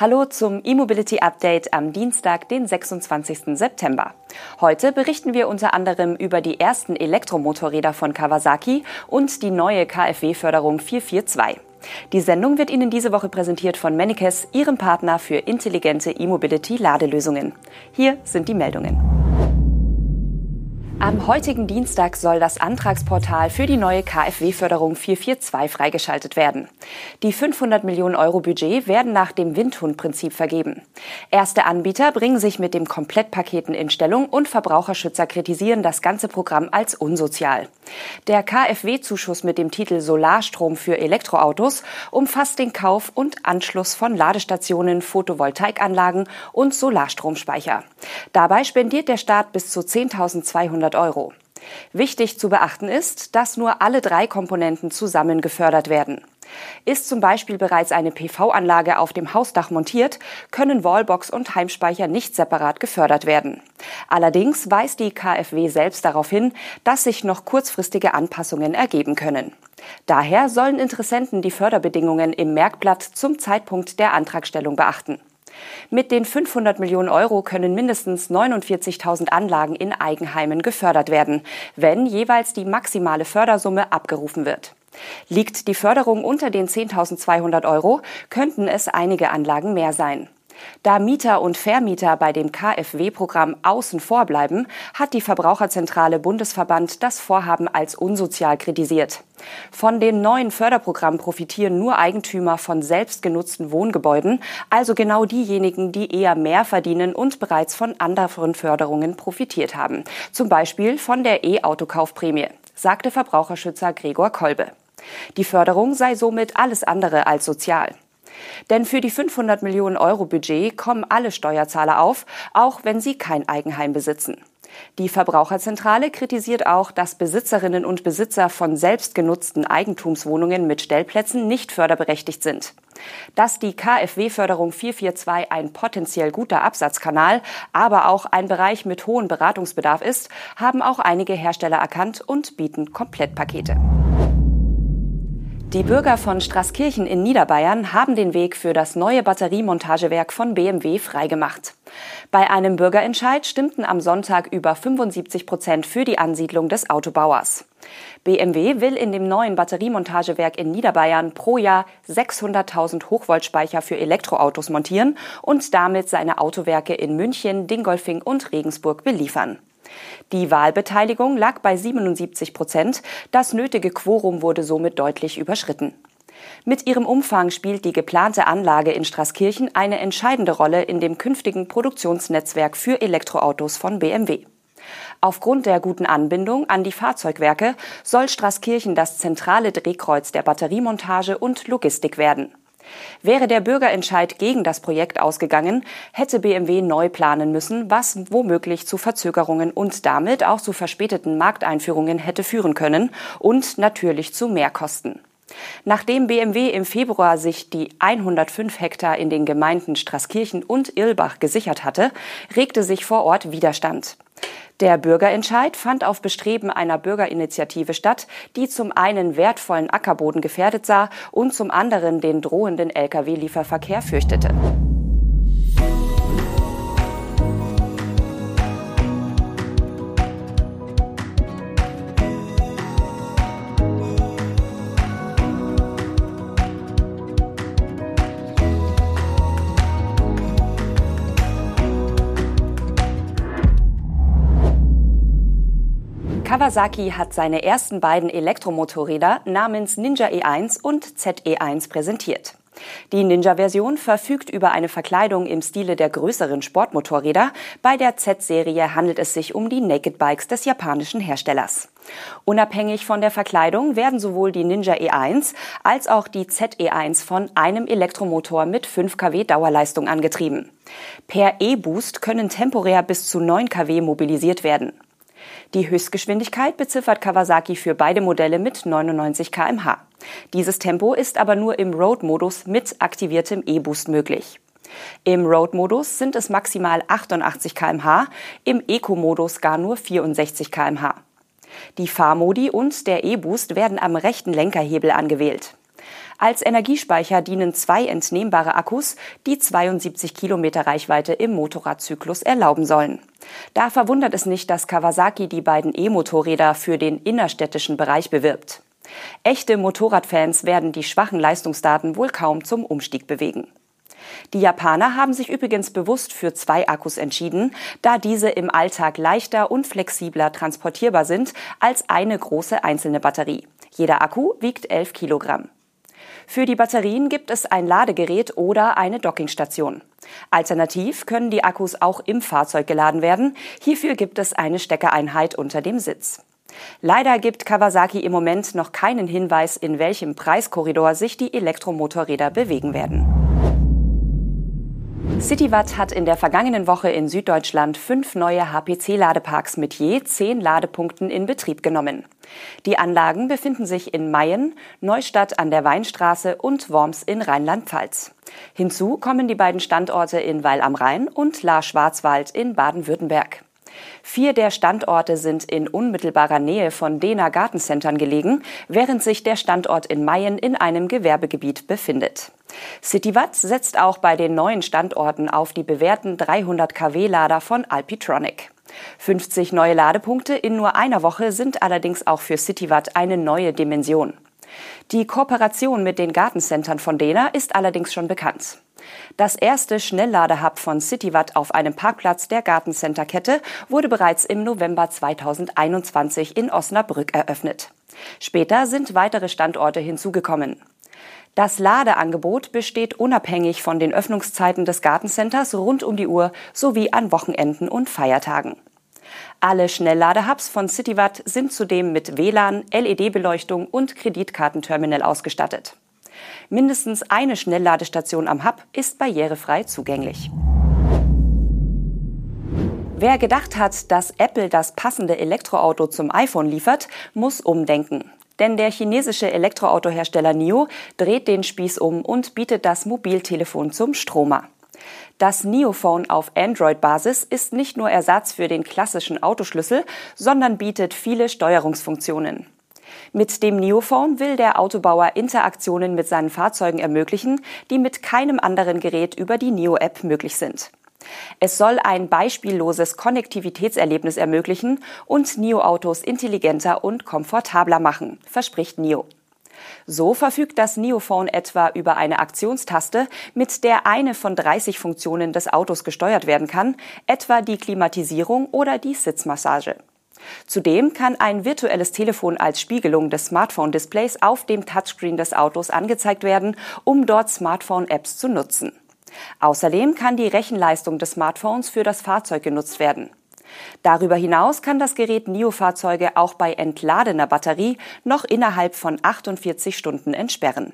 Hallo zum E-Mobility Update am Dienstag, den 26. September. Heute berichten wir unter anderem über die ersten Elektromotorräder von Kawasaki und die neue KfW-Förderung 442. Die Sendung wird Ihnen diese Woche präsentiert von Manikes, Ihrem Partner für intelligente E-Mobility-Ladelösungen. Hier sind die Meldungen. Am heutigen Dienstag soll das Antragsportal für die neue KfW-Förderung 442 freigeschaltet werden. Die 500 Millionen Euro Budget werden nach dem Windhund-Prinzip vergeben. Erste Anbieter bringen sich mit dem Komplettpaketen in Stellung und Verbraucherschützer kritisieren das ganze Programm als unsozial. Der KfW-Zuschuss mit dem Titel Solarstrom für Elektroautos umfasst den Kauf und Anschluss von Ladestationen, Photovoltaikanlagen und Solarstromspeicher. Dabei spendiert der Staat bis zu 10.200 100 Euro. Wichtig zu beachten ist, dass nur alle drei Komponenten zusammen gefördert werden. Ist zum Beispiel bereits eine PV-Anlage auf dem Hausdach montiert, können Wallbox und Heimspeicher nicht separat gefördert werden. Allerdings weist die KfW selbst darauf hin, dass sich noch kurzfristige Anpassungen ergeben können. Daher sollen Interessenten die Förderbedingungen im Merkblatt zum Zeitpunkt der Antragstellung beachten. Mit den 500 Millionen Euro können mindestens 49.000 Anlagen in Eigenheimen gefördert werden, wenn jeweils die maximale Fördersumme abgerufen wird. Liegt die Förderung unter den 10.200 Euro, könnten es einige Anlagen mehr sein. Da Mieter und Vermieter bei dem KfW-Programm außen vor bleiben, hat die Verbraucherzentrale Bundesverband das Vorhaben als unsozial kritisiert. Von dem neuen Förderprogramm profitieren nur Eigentümer von selbstgenutzten Wohngebäuden, also genau diejenigen, die eher mehr verdienen und bereits von anderen Förderungen profitiert haben. Zum Beispiel von der E-Autokaufprämie, sagte Verbraucherschützer Gregor Kolbe. Die Förderung sei somit alles andere als sozial. Denn für die 500 Millionen Euro Budget kommen alle Steuerzahler auf, auch wenn sie kein Eigenheim besitzen. Die Verbraucherzentrale kritisiert auch, dass Besitzerinnen und Besitzer von selbstgenutzten Eigentumswohnungen mit Stellplätzen nicht förderberechtigt sind. Dass die KfW-Förderung 442 ein potenziell guter Absatzkanal, aber auch ein Bereich mit hohem Beratungsbedarf ist, haben auch einige Hersteller erkannt und bieten Komplettpakete. Die Bürger von Straßkirchen in Niederbayern haben den Weg für das neue Batteriemontagewerk von BMW freigemacht. Bei einem Bürgerentscheid stimmten am Sonntag über 75 Prozent für die Ansiedlung des Autobauers. BMW will in dem neuen Batteriemontagewerk in Niederbayern pro Jahr 600.000 Hochvoltspeicher für Elektroautos montieren und damit seine Autowerke in München, Dingolfing und Regensburg beliefern. Die Wahlbeteiligung lag bei 77 Prozent. Das nötige Quorum wurde somit deutlich überschritten. Mit ihrem Umfang spielt die geplante Anlage in Straßkirchen eine entscheidende Rolle in dem künftigen Produktionsnetzwerk für Elektroautos von BMW. Aufgrund der guten Anbindung an die Fahrzeugwerke soll Straßkirchen das zentrale Drehkreuz der Batteriemontage und Logistik werden. Wäre der Bürgerentscheid gegen das Projekt ausgegangen, hätte BMW neu planen müssen, was womöglich zu Verzögerungen und damit auch zu verspäteten Markteinführungen hätte führen können und natürlich zu Mehrkosten. Nachdem BMW im Februar sich die 105 Hektar in den Gemeinden Straßkirchen und Irlbach gesichert hatte, regte sich vor Ort Widerstand. Der Bürgerentscheid fand auf Bestreben einer Bürgerinitiative statt, die zum einen wertvollen Ackerboden gefährdet sah und zum anderen den drohenden Lkw-Lieferverkehr fürchtete. Kawasaki hat seine ersten beiden Elektromotorräder namens Ninja E1 und ZE1 präsentiert. Die Ninja-Version verfügt über eine Verkleidung im Stile der größeren Sportmotorräder. Bei der Z-Serie handelt es sich um die Naked Bikes des japanischen Herstellers. Unabhängig von der Verkleidung werden sowohl die Ninja E1 als auch die ZE1 von einem Elektromotor mit 5 kW Dauerleistung angetrieben. Per E-Boost können temporär bis zu 9 kW mobilisiert werden. Die Höchstgeschwindigkeit beziffert Kawasaki für beide Modelle mit 99 kmh. Dieses Tempo ist aber nur im Road-Modus mit aktiviertem E-Boost möglich. Im Road-Modus sind es maximal 88 kmh, im Eco-Modus gar nur 64 kmh. Die Fahrmodi und der E-Boost werden am rechten Lenkerhebel angewählt. Als Energiespeicher dienen zwei entnehmbare Akkus, die 72 Kilometer Reichweite im Motorradzyklus erlauben sollen. Da verwundert es nicht, dass Kawasaki die beiden E-Motorräder für den innerstädtischen Bereich bewirbt. Echte Motorradfans werden die schwachen Leistungsdaten wohl kaum zum Umstieg bewegen. Die Japaner haben sich übrigens bewusst für zwei Akkus entschieden, da diese im Alltag leichter und flexibler transportierbar sind als eine große einzelne Batterie. Jeder Akku wiegt 11 Kilogramm. Für die Batterien gibt es ein Ladegerät oder eine Dockingstation. Alternativ können die Akkus auch im Fahrzeug geladen werden. Hierfür gibt es eine Steckereinheit unter dem Sitz. Leider gibt Kawasaki im Moment noch keinen Hinweis, in welchem Preiskorridor sich die Elektromotorräder bewegen werden. Citywatt hat in der vergangenen Woche in Süddeutschland fünf neue HPC-Ladeparks mit je zehn Ladepunkten in Betrieb genommen. Die Anlagen befinden sich in Mayen, Neustadt an der Weinstraße und Worms in Rheinland-Pfalz. Hinzu kommen die beiden Standorte in Weil am Rhein und La Schwarzwald in Baden-Württemberg. Vier der Standorte sind in unmittelbarer Nähe von Dena Gartencentern gelegen, während sich der Standort in Mayen in einem Gewerbegebiet befindet. Citywatt setzt auch bei den neuen Standorten auf die bewährten 300 kW-Lader von Alpitronic. 50 neue Ladepunkte in nur einer Woche sind allerdings auch für Citywatt eine neue Dimension. Die Kooperation mit den Gartencentern von Dena ist allerdings schon bekannt. Das erste Schnellladehub von Citywatt auf einem Parkplatz der Gartencenter-Kette wurde bereits im November 2021 in Osnabrück eröffnet. Später sind weitere Standorte hinzugekommen. Das Ladeangebot besteht unabhängig von den Öffnungszeiten des Gartencenters rund um die Uhr sowie an Wochenenden und Feiertagen. Alle Schnellladehubs von Citywatt sind zudem mit WLAN, LED-Beleuchtung und Kreditkartenterminal ausgestattet. Mindestens eine Schnellladestation am Hub ist barrierefrei zugänglich. Wer gedacht hat, dass Apple das passende Elektroauto zum iPhone liefert, muss umdenken. Denn der chinesische Elektroautohersteller NIO dreht den Spieß um und bietet das Mobiltelefon zum Stromer. Das NIO-Phone auf Android-Basis ist nicht nur Ersatz für den klassischen Autoschlüssel, sondern bietet viele Steuerungsfunktionen. Mit dem Neophone will der Autobauer Interaktionen mit seinen Fahrzeugen ermöglichen, die mit keinem anderen Gerät über die Neo-App möglich sind. Es soll ein beispielloses Konnektivitätserlebnis ermöglichen und NIO-Autos intelligenter und komfortabler machen, verspricht NIO. So verfügt das NIO-Phone etwa über eine Aktionstaste, mit der eine von 30 Funktionen des Autos gesteuert werden kann, etwa die Klimatisierung oder die Sitzmassage. Zudem kann ein virtuelles Telefon als Spiegelung des Smartphone-Displays auf dem Touchscreen des Autos angezeigt werden, um dort Smartphone-Apps zu nutzen. Außerdem kann die Rechenleistung des Smartphones für das Fahrzeug genutzt werden. Darüber hinaus kann das Gerät NIO-Fahrzeuge auch bei entladener Batterie noch innerhalb von 48 Stunden entsperren.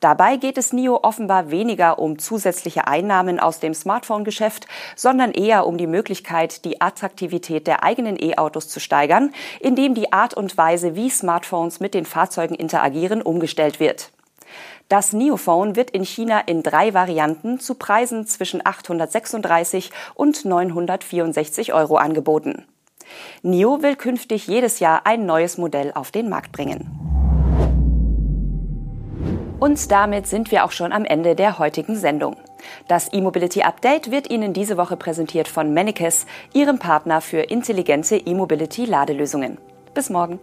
Dabei geht es NIO offenbar weniger um zusätzliche Einnahmen aus dem Smartphone-Geschäft, sondern eher um die Möglichkeit, die Attraktivität der eigenen E-Autos zu steigern, indem die Art und Weise, wie Smartphones mit den Fahrzeugen interagieren, umgestellt wird. Das NIO-Phone wird in China in drei Varianten zu Preisen zwischen 836 und 964 Euro angeboten. NIO will künftig jedes Jahr ein neues Modell auf den Markt bringen. Und damit sind wir auch schon am Ende der heutigen Sendung. Das E-Mobility Update wird Ihnen diese Woche präsentiert von Mennekes, Ihrem Partner für intelligente E-Mobility Ladelösungen. Bis morgen.